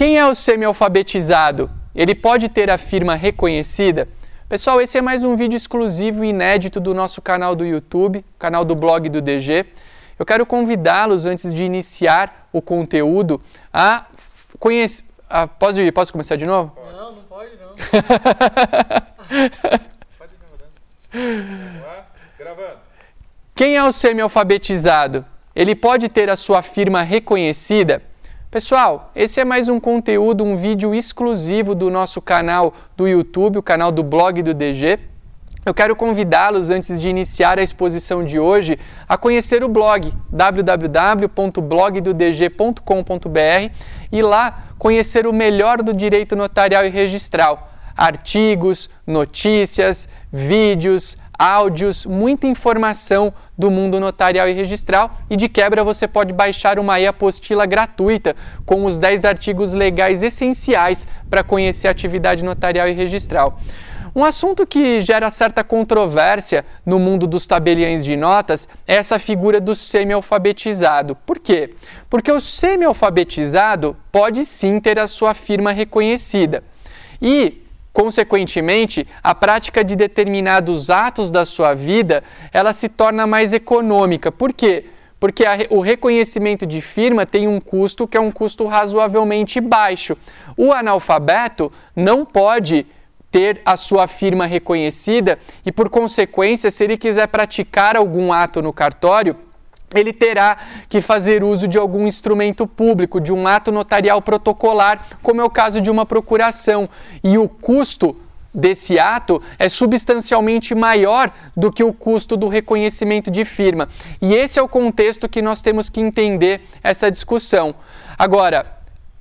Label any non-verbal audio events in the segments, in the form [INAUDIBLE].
Quem é o semi-alfabetizado? Ele pode ter a firma reconhecida? Pessoal, esse é mais um vídeo exclusivo e inédito do nosso canal do YouTube, canal do blog do DG. Eu quero convidá-los, antes de iniciar o conteúdo, a conhecer. Ah, posso, ir? posso começar de novo? Não, não pode não. [LAUGHS] Pode? Gravando. Quem é o semi-alfabetizado? Ele pode ter a sua firma reconhecida? Pessoal, esse é mais um conteúdo, um vídeo exclusivo do nosso canal do YouTube, o canal do blog do DG. Eu quero convidá-los, antes de iniciar a exposição de hoje, a conhecer o blog www.blogdodg.com.br e lá conhecer o melhor do direito notarial e registral. Artigos, notícias, vídeos, áudios, muita informação do mundo notarial e registral e de quebra você pode baixar uma e-apostila gratuita com os 10 artigos legais essenciais para conhecer a atividade notarial e registral. Um assunto que gera certa controvérsia no mundo dos tabeliães de notas é essa figura do semi-alfabetizado. Por quê? Porque o semi-alfabetizado pode sim ter a sua firma reconhecida. E Consequentemente, a prática de determinados atos da sua vida, ela se torna mais econômica. Por quê? Porque a, o reconhecimento de firma tem um custo que é um custo razoavelmente baixo. O analfabeto não pode ter a sua firma reconhecida e, por consequência, se ele quiser praticar algum ato no cartório, ele terá que fazer uso de algum instrumento público, de um ato notarial protocolar, como é o caso de uma procuração. E o custo desse ato é substancialmente maior do que o custo do reconhecimento de firma. E esse é o contexto que nós temos que entender essa discussão. Agora,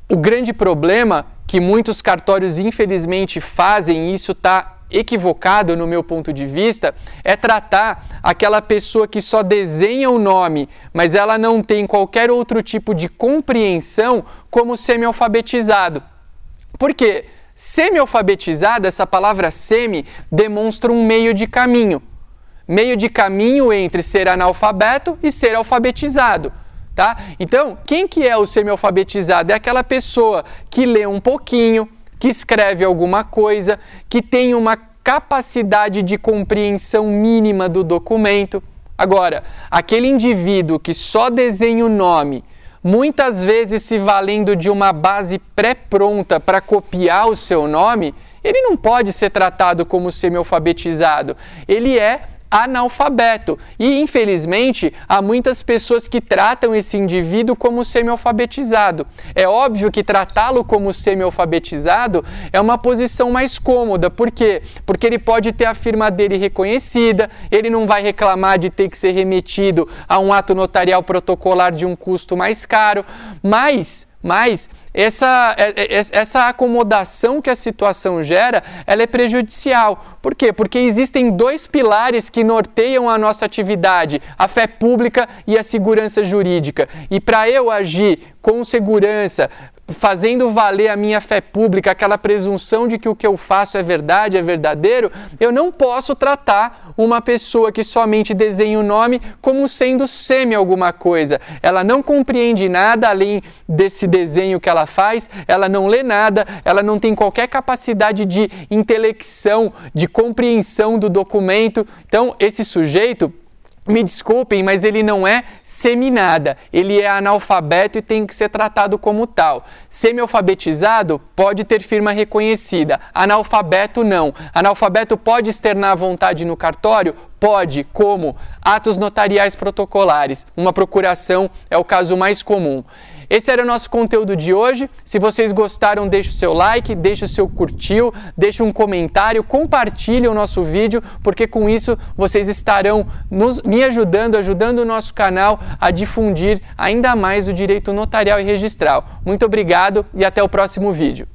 o grande problema que muitos cartórios infelizmente fazem, e isso está equivocado no meu ponto de vista é tratar aquela pessoa que só desenha o nome, mas ela não tem qualquer outro tipo de compreensão como semi-alfabetizado. Por quê? Semi-alfabetizado, essa palavra semi demonstra um meio de caminho. Meio de caminho entre ser analfabeto e ser alfabetizado. Tá? Então, quem que é o semi-alfabetizado? É aquela pessoa que lê um pouquinho, que escreve alguma coisa, que tem uma capacidade de compreensão mínima do documento. Agora, aquele indivíduo que só desenha o nome, muitas vezes se valendo de uma base pré-pronta para copiar o seu nome, ele não pode ser tratado como semi-alfabetizado. Ele é analfabeto. E, infelizmente, há muitas pessoas que tratam esse indivíduo como semi-alfabetizado. É óbvio que tratá-lo como semi-alfabetizado é uma posição mais cômoda. Por quê? Porque ele pode ter a firma dele reconhecida, ele não vai reclamar de ter que ser remetido a um ato notarial protocolar de um custo mais caro, mas mas essa, é, é, essa acomodação que a situação gera, ela é prejudicial. Por quê? Porque existem dois pilares que norteiam a nossa atividade, a fé pública e a segurança jurídica. E para eu agir com segurança, fazendo valer a minha fé pública, aquela presunção de que o que eu faço é verdade, é verdadeiro, eu não posso tratar uma pessoa que somente desenha o nome como sendo semi alguma coisa. Ela não compreende nada além desse desenho que ela faz, ela não lê nada, ela não tem qualquer capacidade de intelecção, de compreensão do documento. Então, esse sujeito me desculpem, mas ele não é seminada, ele é analfabeto e tem que ser tratado como tal. Semi-alfabetizado pode ter firma reconhecida, analfabeto não. Analfabeto pode externar vontade no cartório? Pode, como? Atos notariais protocolares. Uma procuração é o caso mais comum. Esse era o nosso conteúdo de hoje. Se vocês gostaram, deixe o seu like, deixe o seu curtiu, deixe um comentário, compartilhe o nosso vídeo, porque com isso vocês estarão nos, me ajudando, ajudando o nosso canal a difundir ainda mais o direito notarial e registral. Muito obrigado e até o próximo vídeo.